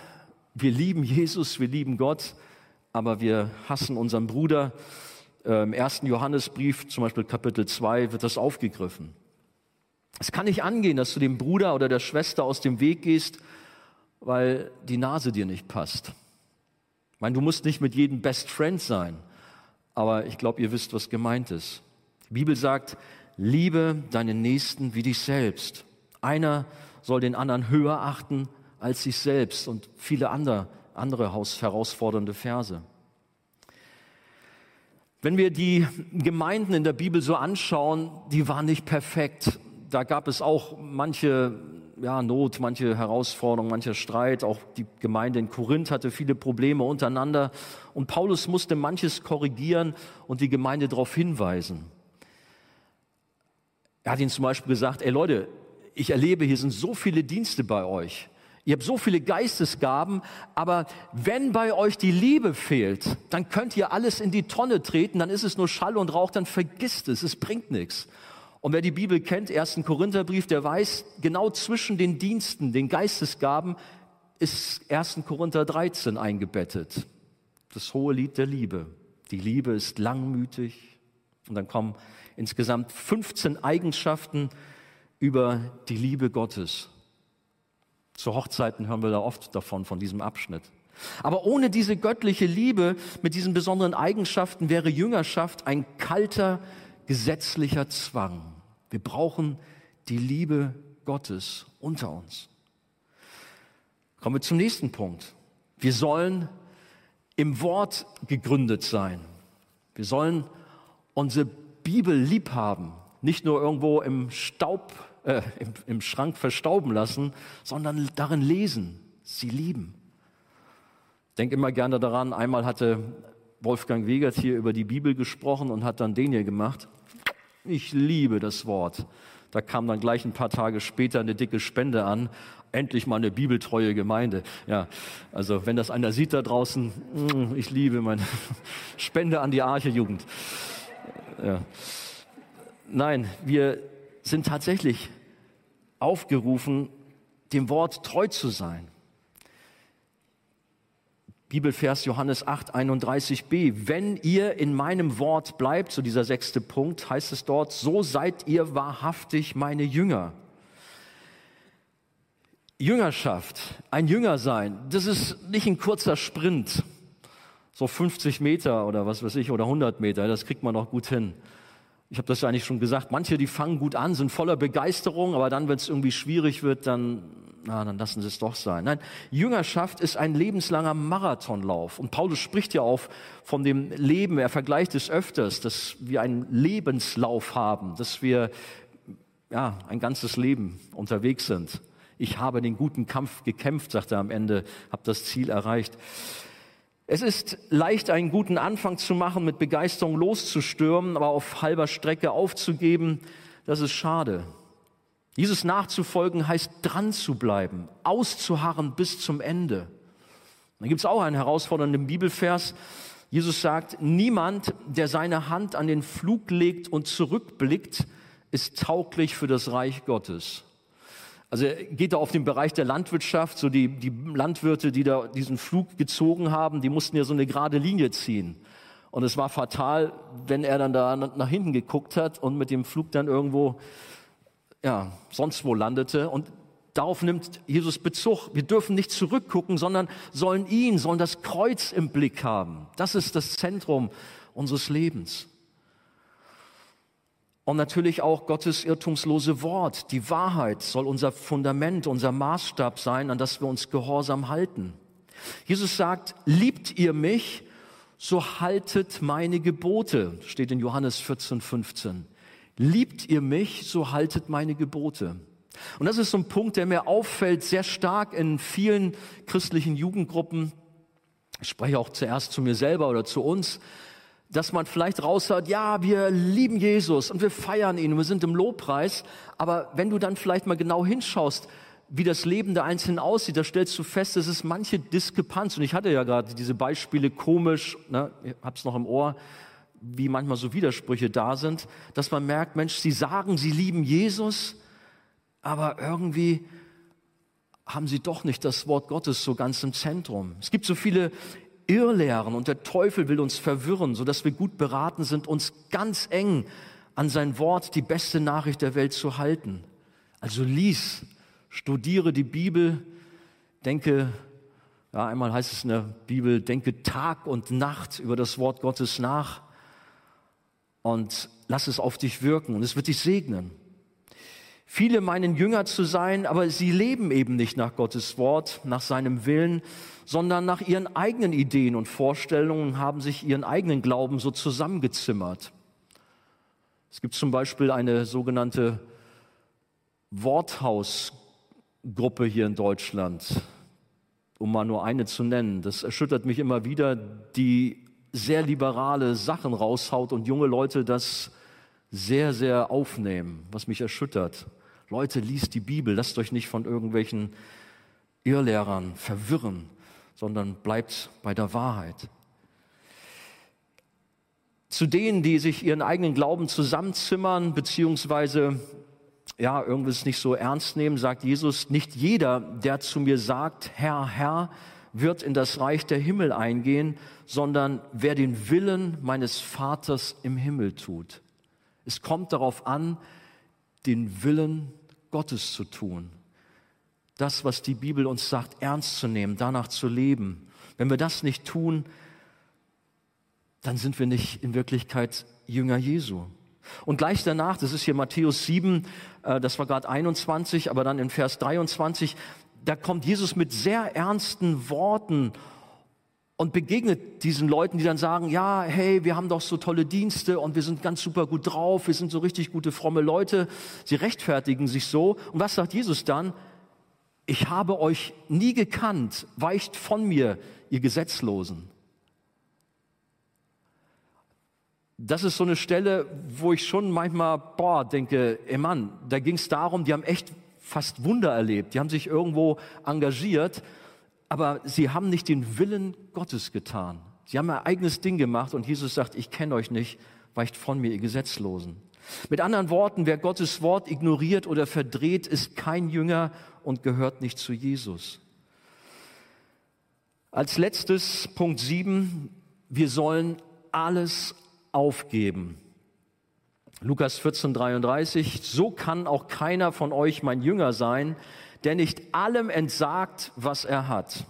wir lieben Jesus, wir lieben Gott, aber wir hassen unseren Bruder. Äh, Im ersten Johannesbrief, zum Beispiel Kapitel 2, wird das aufgegriffen. Es kann nicht angehen, dass du dem Bruder oder der Schwester aus dem Weg gehst weil die Nase dir nicht passt. Ich meine, du musst nicht mit jedem Best Friend sein, aber ich glaube, ihr wisst, was gemeint ist. Die Bibel sagt, liebe deinen Nächsten wie dich selbst. Einer soll den anderen höher achten als sich selbst und viele andere, andere herausfordernde Verse. Wenn wir die Gemeinden in der Bibel so anschauen, die waren nicht perfekt. Da gab es auch manche ja, Not, manche Herausforderungen, mancher Streit. Auch die Gemeinde in Korinth hatte viele Probleme untereinander. Und Paulus musste manches korrigieren und die Gemeinde darauf hinweisen. Er hat ihnen zum Beispiel gesagt, ey Leute, ich erlebe, hier sind so viele Dienste bei euch. Ihr habt so viele Geistesgaben, aber wenn bei euch die Liebe fehlt, dann könnt ihr alles in die Tonne treten, dann ist es nur Schall und Rauch, dann vergisst es, es bringt nichts. Und wer die Bibel kennt, ersten Korintherbrief, der weiß, genau zwischen den Diensten, den Geistesgaben, ist 1. Korinther 13 eingebettet. Das hohe Lied der Liebe. Die Liebe ist langmütig. Und dann kommen insgesamt 15 Eigenschaften über die Liebe Gottes. Zu Hochzeiten hören wir da oft davon, von diesem Abschnitt. Aber ohne diese göttliche Liebe mit diesen besonderen Eigenschaften wäre Jüngerschaft ein kalter, gesetzlicher Zwang. Wir brauchen die Liebe Gottes unter uns. Kommen wir zum nächsten Punkt. Wir sollen im Wort gegründet sein. Wir sollen unsere Bibel lieb haben, nicht nur irgendwo im Staub, äh, im, im Schrank verstauben lassen, sondern darin lesen, sie lieben. Ich denke immer gerne daran, einmal hatte Wolfgang Wegert hier über die Bibel gesprochen und hat dann den hier gemacht. Ich liebe das Wort. Da kam dann gleich ein paar Tage später eine dicke Spende an. Endlich mal eine bibeltreue Gemeinde. Ja, also wenn das einer sieht da draußen, mm, ich liebe meine Spende an die Arche-Jugend. Ja. Nein, wir sind tatsächlich aufgerufen, dem Wort treu zu sein. Bibelvers Johannes 8, 31b. Wenn ihr in meinem Wort bleibt, so dieser sechste Punkt, heißt es dort, so seid ihr wahrhaftig meine Jünger. Jüngerschaft, ein Jünger sein, das ist nicht ein kurzer Sprint, so 50 Meter oder was weiß ich, oder 100 Meter, das kriegt man noch gut hin. Ich habe das ja eigentlich schon gesagt, manche, die fangen gut an, sind voller Begeisterung, aber dann, wenn es irgendwie schwierig wird, dann na, dann lassen Sie es doch sein. Nein, Jüngerschaft ist ein lebenslanger Marathonlauf. Und Paulus spricht ja auch von dem Leben, er vergleicht es öfters, dass wir einen Lebenslauf haben, dass wir ja, ein ganzes Leben unterwegs sind. Ich habe den guten Kampf gekämpft, sagt er am Ende, habe das Ziel erreicht. Es ist leicht, einen guten Anfang zu machen, mit Begeisterung loszustürmen, aber auf halber Strecke aufzugeben, das ist schade. Jesus nachzufolgen heißt dran zu bleiben, auszuharren bis zum Ende. Da gibt es auch einen herausfordernden Bibelvers. Jesus sagt, niemand, der seine Hand an den Flug legt und zurückblickt, ist tauglich für das Reich Gottes. Also er geht da auf den Bereich der Landwirtschaft, so die, die Landwirte, die da diesen Flug gezogen haben, die mussten ja so eine gerade Linie ziehen. Und es war fatal, wenn er dann da nach hinten geguckt hat und mit dem Flug dann irgendwo ja, sonst wo landete. Und darauf nimmt Jesus Bezug. Wir dürfen nicht zurückgucken, sondern sollen ihn, sollen das Kreuz im Blick haben. Das ist das Zentrum unseres Lebens. Und natürlich auch Gottes irrtumslose Wort. Die Wahrheit soll unser Fundament, unser Maßstab sein, an das wir uns gehorsam halten. Jesus sagt, liebt ihr mich, so haltet meine Gebote, steht in Johannes 14, 15. Liebt ihr mich, so haltet meine Gebote. Und das ist so ein Punkt, der mir auffällt, sehr stark in vielen christlichen Jugendgruppen. Ich spreche auch zuerst zu mir selber oder zu uns, dass man vielleicht raushört, ja, wir lieben Jesus und wir feiern ihn und wir sind im Lobpreis. Aber wenn du dann vielleicht mal genau hinschaust, wie das Leben der Einzelnen aussieht, da stellst du fest, es ist manche Diskrepanz. Und ich hatte ja gerade diese Beispiele komisch, ne, ich hab's noch im Ohr, wie manchmal so Widersprüche da sind, dass man merkt, Mensch, sie sagen, sie lieben Jesus, aber irgendwie haben sie doch nicht das Wort Gottes so ganz im Zentrum. Es gibt so viele Irrlehren und der Teufel will uns verwirren, sodass wir gut beraten sind, uns ganz eng an sein Wort, die beste Nachricht der Welt zu halten. Also lies, studiere die Bibel, denke, ja, einmal heißt es in der Bibel, denke Tag und Nacht über das Wort Gottes nach und lass es auf dich wirken und es wird dich segnen. Viele meinen Jünger zu sein, aber sie leben eben nicht nach Gottes Wort, nach seinem Willen, sondern nach ihren eigenen Ideen und Vorstellungen haben sich ihren eigenen Glauben so zusammengezimmert. Es gibt zum Beispiel eine sogenannte Worthausgruppe hier in Deutschland, um mal nur eine zu nennen. Das erschüttert mich immer wieder, die sehr liberale Sachen raushaut und junge Leute das sehr, sehr aufnehmen, was mich erschüttert. Leute, liest die Bibel, lasst euch nicht von irgendwelchen Irrlehrern verwirren, sondern bleibt bei der Wahrheit. Zu denen, die sich ihren eigenen Glauben zusammenzimmern, beziehungsweise ja, irgendwas nicht so ernst nehmen, sagt Jesus, nicht jeder, der zu mir sagt, Herr, Herr, wird in das Reich der Himmel eingehen, sondern wer den Willen meines Vaters im Himmel tut. Es kommt darauf an, den Willen Gottes zu tun. Das, was die Bibel uns sagt, ernst zu nehmen, danach zu leben. Wenn wir das nicht tun, dann sind wir nicht in Wirklichkeit Jünger Jesu. Und gleich danach, das ist hier Matthäus 7, äh, das war gerade 21, aber dann in Vers 23, da kommt Jesus mit sehr ernsten Worten und begegnet diesen Leuten, die dann sagen, ja, hey, wir haben doch so tolle Dienste und wir sind ganz super gut drauf, wir sind so richtig gute, fromme Leute. Sie rechtfertigen sich so. Und was sagt Jesus dann? Ich habe euch nie gekannt, weicht von mir, ihr Gesetzlosen. Das ist so eine Stelle, wo ich schon manchmal, boah, denke, ey Mann, da ging es darum, die haben echt fast Wunder erlebt, die haben sich irgendwo engagiert aber sie haben nicht den Willen Gottes getan. Sie haben ihr eigenes Ding gemacht und Jesus sagt, ich kenne euch nicht, weicht von mir, ihr Gesetzlosen. Mit anderen Worten, wer Gottes Wort ignoriert oder verdreht, ist kein Jünger und gehört nicht zu Jesus. Als letztes Punkt 7, wir sollen alles aufgeben. Lukas 14, 33, so kann auch keiner von euch mein Jünger sein, der nicht allem entsagt, was er hat.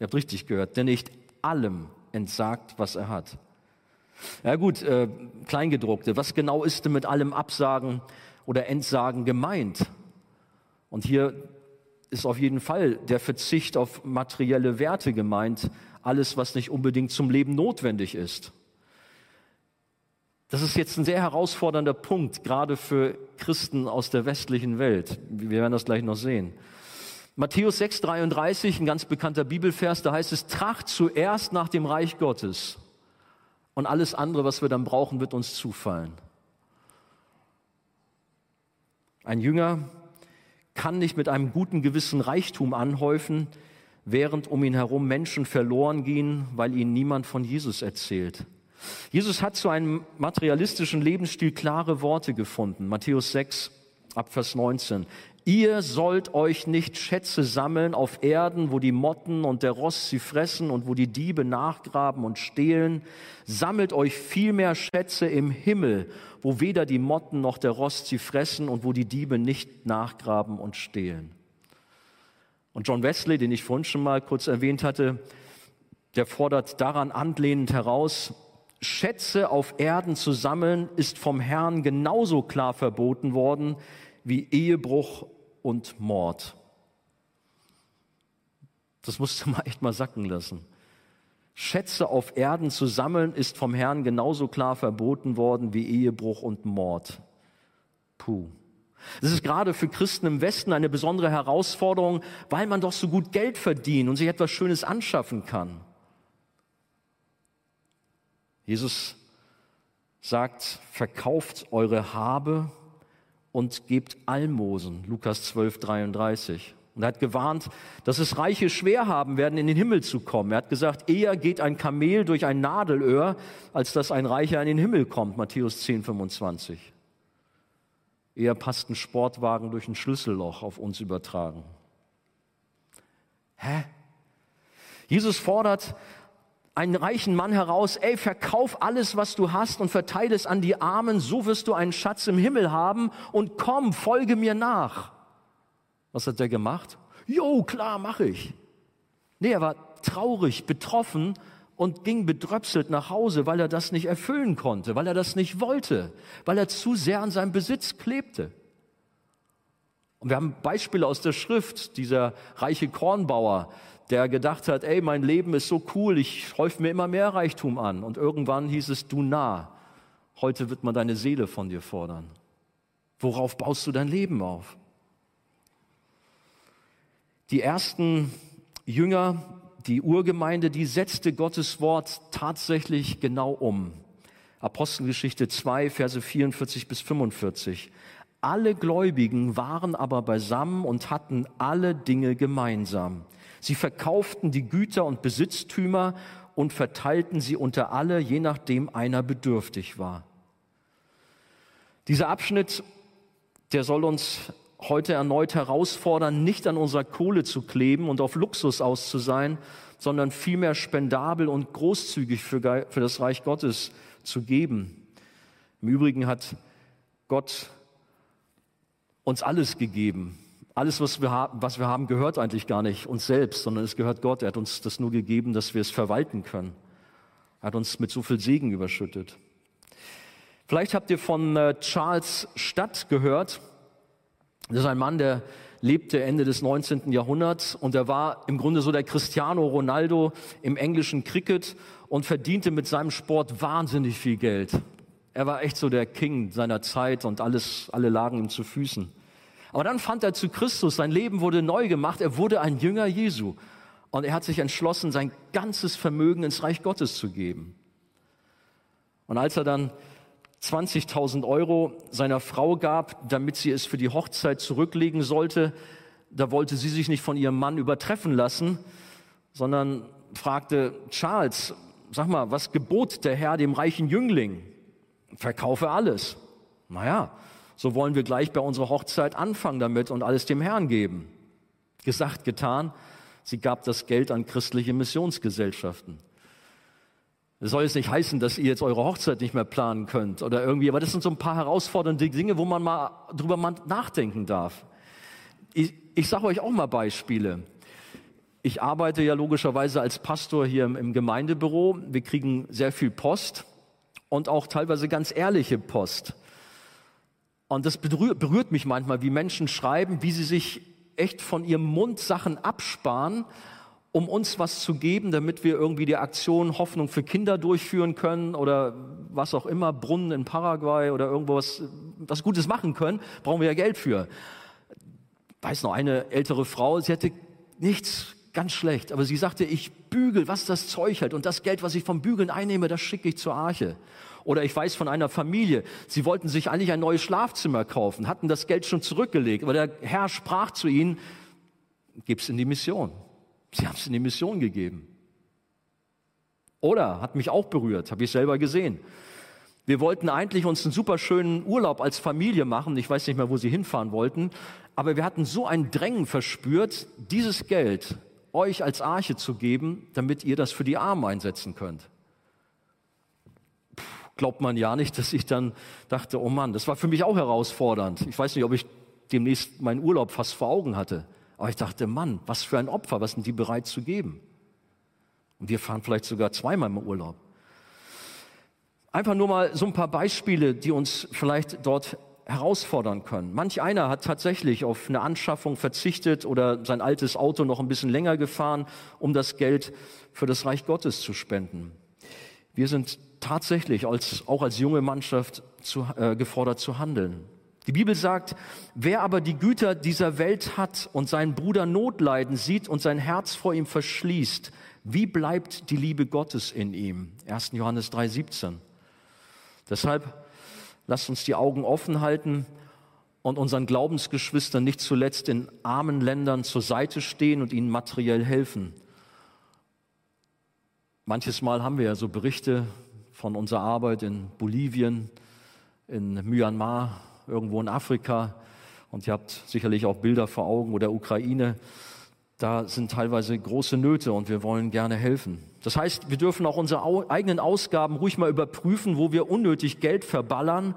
Ihr habt richtig gehört, der nicht allem entsagt, was er hat. Ja gut, äh, Kleingedruckte, was genau ist denn mit allem Absagen oder Entsagen gemeint? Und hier ist auf jeden Fall der Verzicht auf materielle Werte gemeint, alles, was nicht unbedingt zum Leben notwendig ist. Das ist jetzt ein sehr herausfordernder Punkt, gerade für Christen aus der westlichen Welt. Wir werden das gleich noch sehen. Matthäus 6,33, ein ganz bekannter Bibelvers, da heißt es, tracht zuerst nach dem Reich Gottes und alles andere, was wir dann brauchen, wird uns zufallen. Ein Jünger kann nicht mit einem guten Gewissen Reichtum anhäufen, während um ihn herum Menschen verloren gehen, weil ihnen niemand von Jesus erzählt. Jesus hat zu einem materialistischen Lebensstil klare Worte gefunden. Matthäus 6, Abvers 19. Ihr sollt euch nicht Schätze sammeln auf Erden, wo die Motten und der Rost sie fressen und wo die Diebe nachgraben und stehlen. Sammelt euch vielmehr Schätze im Himmel, wo weder die Motten noch der Rost sie fressen und wo die Diebe nicht nachgraben und stehlen. Und John Wesley, den ich vorhin schon mal kurz erwähnt hatte, der fordert daran anlehnend heraus, Schätze auf Erden zu sammeln, ist vom Herrn genauso klar verboten worden wie Ehebruch und Mord. Das musst du mal echt mal sacken lassen. Schätze auf Erden zu sammeln, ist vom Herrn genauso klar verboten worden wie Ehebruch und Mord. Puh. Das ist gerade für Christen im Westen eine besondere Herausforderung, weil man doch so gut Geld verdient und sich etwas Schönes anschaffen kann. Jesus sagt, verkauft eure Habe und gebt Almosen. Lukas 12, 33. Und er hat gewarnt, dass es Reiche schwer haben werden, in den Himmel zu kommen. Er hat gesagt, eher geht ein Kamel durch ein Nadelöhr, als dass ein Reicher in den Himmel kommt. Matthäus 10, 25. Eher passt ein Sportwagen durch ein Schlüsselloch auf uns übertragen. Hä? Jesus fordert einen reichen Mann heraus, ey, verkauf alles, was du hast und verteile es an die Armen, so wirst du einen Schatz im Himmel haben und komm, folge mir nach. Was hat der gemacht? Jo, klar, mache ich. Nee, er war traurig, betroffen und ging bedröpselt nach Hause, weil er das nicht erfüllen konnte, weil er das nicht wollte, weil er zu sehr an seinem Besitz klebte. Und wir haben Beispiele aus der Schrift, dieser reiche Kornbauer, der gedacht hat, ey, mein Leben ist so cool, ich häufe mir immer mehr Reichtum an. Und irgendwann hieß es, du nah, heute wird man deine Seele von dir fordern. Worauf baust du dein Leben auf? Die ersten Jünger, die Urgemeinde, die setzte Gottes Wort tatsächlich genau um. Apostelgeschichte 2, Verse 44 bis 45. Alle Gläubigen waren aber beisammen und hatten alle Dinge gemeinsam. Sie verkauften die Güter und Besitztümer und verteilten sie unter alle, je nachdem einer bedürftig war. Dieser Abschnitt, der soll uns heute erneut herausfordern, nicht an unserer Kohle zu kleben und auf Luxus aus zu sein, sondern vielmehr spendabel und großzügig für, für das Reich Gottes zu geben. Im Übrigen hat Gott uns alles gegeben. Alles, was wir, haben, was wir haben, gehört eigentlich gar nicht uns selbst, sondern es gehört Gott. Er hat uns das nur gegeben, dass wir es verwalten können. Er hat uns mit so viel Segen überschüttet. Vielleicht habt ihr von äh, Charles Stadt gehört. Das ist ein Mann, der lebte Ende des 19. Jahrhunderts und er war im Grunde so der Cristiano Ronaldo im englischen Cricket und verdiente mit seinem Sport wahnsinnig viel Geld. Er war echt so der King seiner Zeit und alles, alle lagen ihm zu Füßen. Aber dann fand er zu Christus, sein Leben wurde neu gemacht, er wurde ein Jünger Jesu und er hat sich entschlossen, sein ganzes Vermögen ins Reich Gottes zu geben. Und als er dann 20.000 Euro seiner Frau gab, damit sie es für die Hochzeit zurücklegen sollte. Da wollte sie sich nicht von ihrem Mann übertreffen lassen, sondern fragte Charles, sag mal, was gebot der Herr dem reichen Jüngling? Verkaufe alles. Naja, so wollen wir gleich bei unserer Hochzeit anfangen damit und alles dem Herrn geben. Gesagt, getan. Sie gab das Geld an christliche Missionsgesellschaften. Das soll jetzt nicht heißen, dass ihr jetzt eure Hochzeit nicht mehr planen könnt oder irgendwie, aber das sind so ein paar herausfordernde Dinge, wo man mal drüber nachdenken darf. Ich, ich sage euch auch mal Beispiele. Ich arbeite ja logischerweise als Pastor hier im Gemeindebüro. Wir kriegen sehr viel Post und auch teilweise ganz ehrliche Post. Und das berührt, mich manchmal, wie Menschen schreiben, wie sie sich echt von ihrem Mund Sachen absparen um uns was zu geben, damit wir irgendwie die Aktion Hoffnung für Kinder durchführen können oder was auch immer, Brunnen in Paraguay oder irgendwo was, Gutes machen können, brauchen wir ja Geld für. Weiß noch, eine ältere Frau, sie hatte nichts, ganz schlecht, aber sie sagte, ich bügel, was das Zeug hält und das Geld, was ich vom Bügeln einnehme, das schicke ich zur Arche. Oder ich weiß von einer Familie, sie wollten sich eigentlich ein neues Schlafzimmer kaufen, hatten das Geld schon zurückgelegt, aber der Herr sprach zu ihnen, gib's in die Mission. Sie haben es in die Mission gegeben. Oder hat mich auch berührt, habe ich selber gesehen. Wir wollten eigentlich uns einen super schönen Urlaub als Familie machen. Ich weiß nicht mehr, wo sie hinfahren wollten. Aber wir hatten so ein Drängen verspürt, dieses Geld euch als Arche zu geben, damit ihr das für die Armen einsetzen könnt. Glaubt man ja nicht, dass ich dann dachte, oh Mann, das war für mich auch herausfordernd. Ich weiß nicht, ob ich demnächst meinen Urlaub fast vor Augen hatte. Aber ich dachte, Mann, was für ein Opfer, was sind die bereit zu geben? Und wir fahren vielleicht sogar zweimal im Urlaub. Einfach nur mal so ein paar Beispiele, die uns vielleicht dort herausfordern können. Manch einer hat tatsächlich auf eine Anschaffung verzichtet oder sein altes Auto noch ein bisschen länger gefahren, um das Geld für das Reich Gottes zu spenden. Wir sind tatsächlich als, auch als junge Mannschaft zu, äh, gefordert zu handeln. Die Bibel sagt, wer aber die Güter dieser Welt hat und seinen Bruder Notleiden sieht und sein Herz vor ihm verschließt, wie bleibt die Liebe Gottes in ihm? 1. Johannes 3,17. Deshalb lasst uns die Augen offen halten und unseren Glaubensgeschwistern nicht zuletzt in armen Ländern zur Seite stehen und ihnen materiell helfen. Manches Mal haben wir ja so Berichte von unserer Arbeit in Bolivien, in Myanmar, irgendwo in Afrika. Und ihr habt sicherlich auch Bilder vor Augen oder Ukraine. Da sind teilweise große Nöte und wir wollen gerne helfen. Das heißt, wir dürfen auch unsere eigenen Ausgaben ruhig mal überprüfen, wo wir unnötig Geld verballern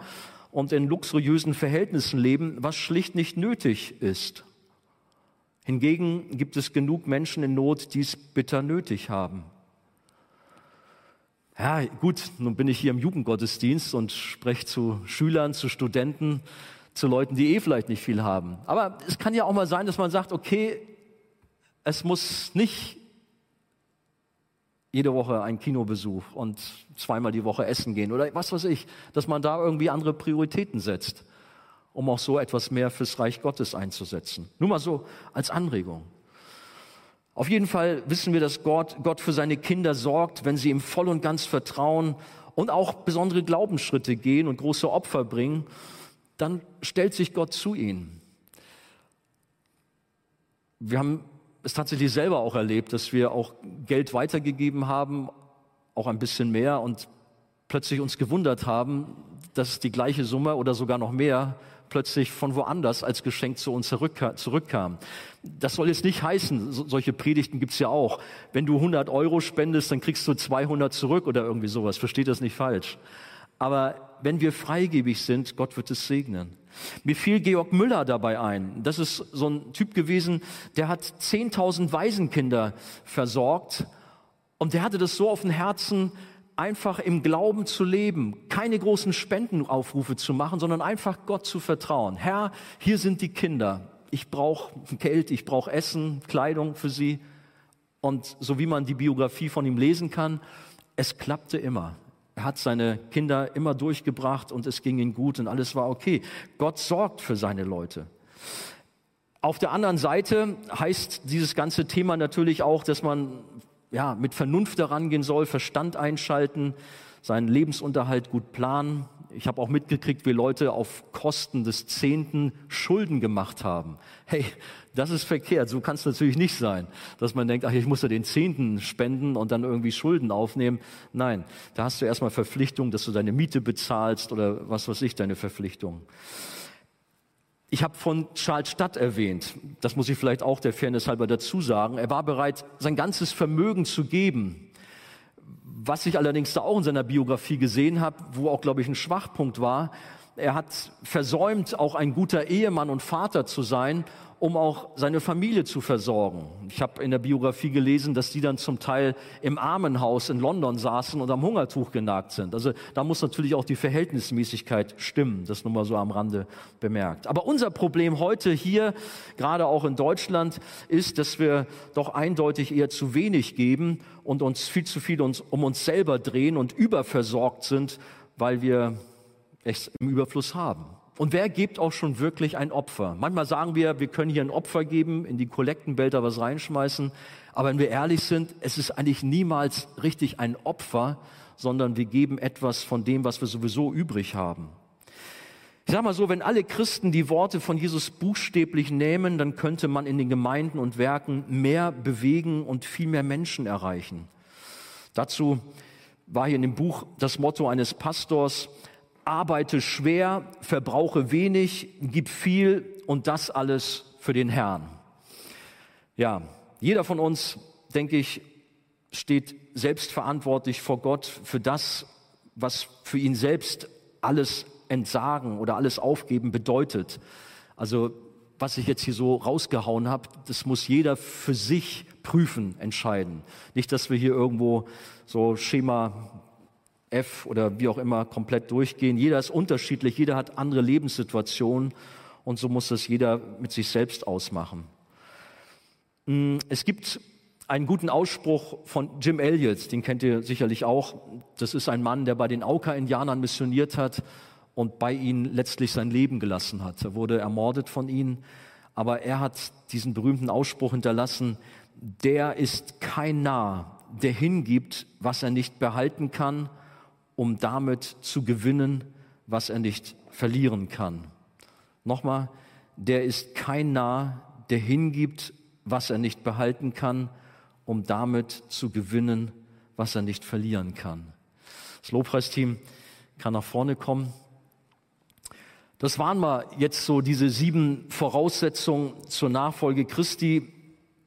und in luxuriösen Verhältnissen leben, was schlicht nicht nötig ist. Hingegen gibt es genug Menschen in Not, die es bitter nötig haben. Ja, gut, nun bin ich hier im Jugendgottesdienst und spreche zu Schülern, zu Studenten, zu Leuten, die eh vielleicht nicht viel haben. Aber es kann ja auch mal sein, dass man sagt, okay, es muss nicht jede Woche ein Kinobesuch und zweimal die Woche essen gehen oder was weiß ich, dass man da irgendwie andere Prioritäten setzt, um auch so etwas mehr fürs Reich Gottes einzusetzen. Nur mal so als Anregung. Auf jeden Fall wissen wir, dass Gott, Gott für seine Kinder sorgt, wenn sie ihm voll und ganz vertrauen und auch besondere Glaubensschritte gehen und große Opfer bringen, dann stellt sich Gott zu ihnen. Wir haben es tatsächlich selber auch erlebt, dass wir auch Geld weitergegeben haben, auch ein bisschen mehr und plötzlich uns gewundert haben, dass die gleiche Summe oder sogar noch mehr plötzlich von woanders als Geschenk zu uns zurückkam. Das soll jetzt nicht heißen, solche Predigten gibt's ja auch. Wenn du 100 Euro spendest, dann kriegst du 200 zurück oder irgendwie sowas. Versteht das nicht falsch. Aber wenn wir freigebig sind, Gott wird es segnen. Mir fiel Georg Müller dabei ein. Das ist so ein Typ gewesen, der hat 10.000 Waisenkinder versorgt und der hatte das so auf dem Herzen, einfach im Glauben zu leben, keine großen Spendenaufrufe zu machen, sondern einfach Gott zu vertrauen. Herr, hier sind die Kinder. Ich brauche Geld, ich brauche Essen, Kleidung für sie. Und so wie man die Biografie von ihm lesen kann, es klappte immer. Er hat seine Kinder immer durchgebracht und es ging ihm gut und alles war okay. Gott sorgt für seine Leute. Auf der anderen Seite heißt dieses ganze Thema natürlich auch, dass man ja, mit Vernunft herangehen soll, Verstand einschalten, seinen Lebensunterhalt gut planen. Ich habe auch mitgekriegt, wie Leute auf Kosten des Zehnten Schulden gemacht haben. Hey, das ist verkehrt. So kann es natürlich nicht sein, dass man denkt, ach, ich muss ja den Zehnten spenden und dann irgendwie Schulden aufnehmen. Nein, da hast du erstmal Verpflichtung, dass du deine Miete bezahlst oder was weiß ich, deine Verpflichtung. Ich habe von Charles Stadt erwähnt. Das muss ich vielleicht auch der Fairness halber dazu sagen. Er war bereit, sein ganzes Vermögen zu geben. Was ich allerdings da auch in seiner Biografie gesehen habe, wo auch, glaube ich, ein Schwachpunkt war, er hat versäumt, auch ein guter Ehemann und Vater zu sein um auch seine Familie zu versorgen. Ich habe in der Biografie gelesen, dass die dann zum Teil im Armenhaus in London saßen und am Hungertuch genagt sind. Also da muss natürlich auch die Verhältnismäßigkeit stimmen, das nur mal so am Rande bemerkt. Aber unser Problem heute hier, gerade auch in Deutschland, ist, dass wir doch eindeutig eher zu wenig geben und uns viel zu viel uns, um uns selber drehen und überversorgt sind, weil wir es im Überfluss haben. Und wer gibt auch schon wirklich ein Opfer? Manchmal sagen wir, wir können hier ein Opfer geben, in die Kollektenbälter was reinschmeißen. Aber wenn wir ehrlich sind, es ist eigentlich niemals richtig ein Opfer, sondern wir geben etwas von dem, was wir sowieso übrig haben. Ich sage mal so, wenn alle Christen die Worte von Jesus buchstäblich nehmen, dann könnte man in den Gemeinden und Werken mehr bewegen und viel mehr Menschen erreichen. Dazu war hier in dem Buch das Motto eines Pastors, arbeite schwer, verbrauche wenig, gib viel und das alles für den Herrn. Ja, jeder von uns, denke ich, steht selbstverantwortlich vor Gott für das, was für ihn selbst alles entsagen oder alles aufgeben bedeutet. Also was ich jetzt hier so rausgehauen habe, das muss jeder für sich prüfen, entscheiden. Nicht, dass wir hier irgendwo so Schema F oder wie auch immer komplett durchgehen. Jeder ist unterschiedlich, jeder hat andere Lebenssituationen und so muss das jeder mit sich selbst ausmachen. Mm, es gibt einen guten Ausspruch von Jim Elliot, den kennt ihr sicherlich auch. Das ist ein Mann, der bei den Auka-Indianern missioniert hat und bei ihnen letztlich sein Leben gelassen hat. Er wurde ermordet von ihnen, aber er hat diesen berühmten Ausspruch hinterlassen, der ist kein Narr, der hingibt, was er nicht behalten kann, um damit zu gewinnen, was er nicht verlieren kann. Nochmal, der ist kein Narr, der hingibt, was er nicht behalten kann, um damit zu gewinnen, was er nicht verlieren kann. Das Lobpreisteam kann nach vorne kommen. Das waren mal jetzt so diese sieben Voraussetzungen zur Nachfolge Christi.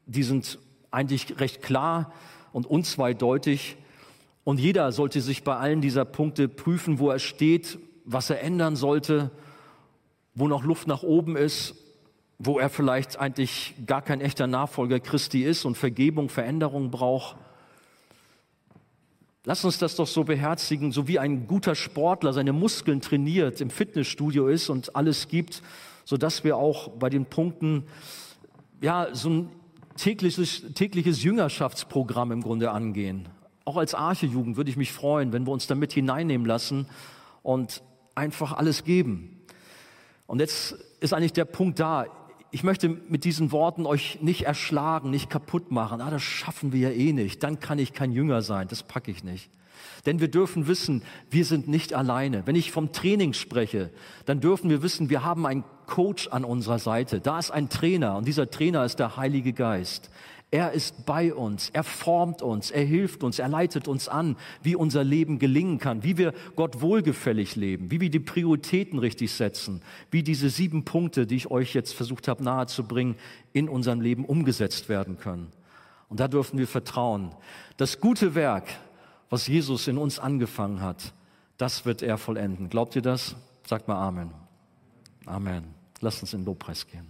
Die sind eigentlich recht klar und unzweideutig. Und jeder sollte sich bei allen dieser Punkte prüfen, wo er steht, was er ändern sollte, wo noch Luft nach oben ist wo er vielleicht eigentlich gar kein echter Nachfolger Christi ist und Vergebung, Veränderung braucht. Lass uns das doch so beherzigen, so wie ein guter Sportler seine Muskeln trainiert, im Fitnessstudio ist und alles gibt, so dass wir auch bei den Punkten, ja, so ein tägliches, tägliches Jüngerschaftsprogramm im Grunde angehen. Auch als Archejugend würde ich mich freuen, wenn wir uns damit hineinnehmen lassen und einfach alles geben. Und jetzt ist eigentlich der Punkt da ich möchte mit diesen Worten euch nicht erschlagen, nicht kaputt machen. Ah, das schaffen wir ja eh nicht. Dann kann ich kein Jünger sein. Das packe ich nicht. Denn wir dürfen wissen, wir sind nicht alleine. Wenn ich vom Training spreche, dann dürfen wir wissen, wir haben einen Coach an unserer Seite. Da ist ein Trainer und dieser Trainer ist der Heilige Geist. Er ist bei uns, er formt uns, er hilft uns, er leitet uns an, wie unser Leben gelingen kann, wie wir Gott wohlgefällig leben, wie wir die Prioritäten richtig setzen, wie diese sieben Punkte, die ich euch jetzt versucht habe nahezubringen, in unserem Leben umgesetzt werden können. Und da dürfen wir vertrauen. Das gute Werk, was Jesus in uns angefangen hat, das wird er vollenden. Glaubt ihr das? Sagt mal Amen. Amen. Lasst uns in Lobpreis gehen.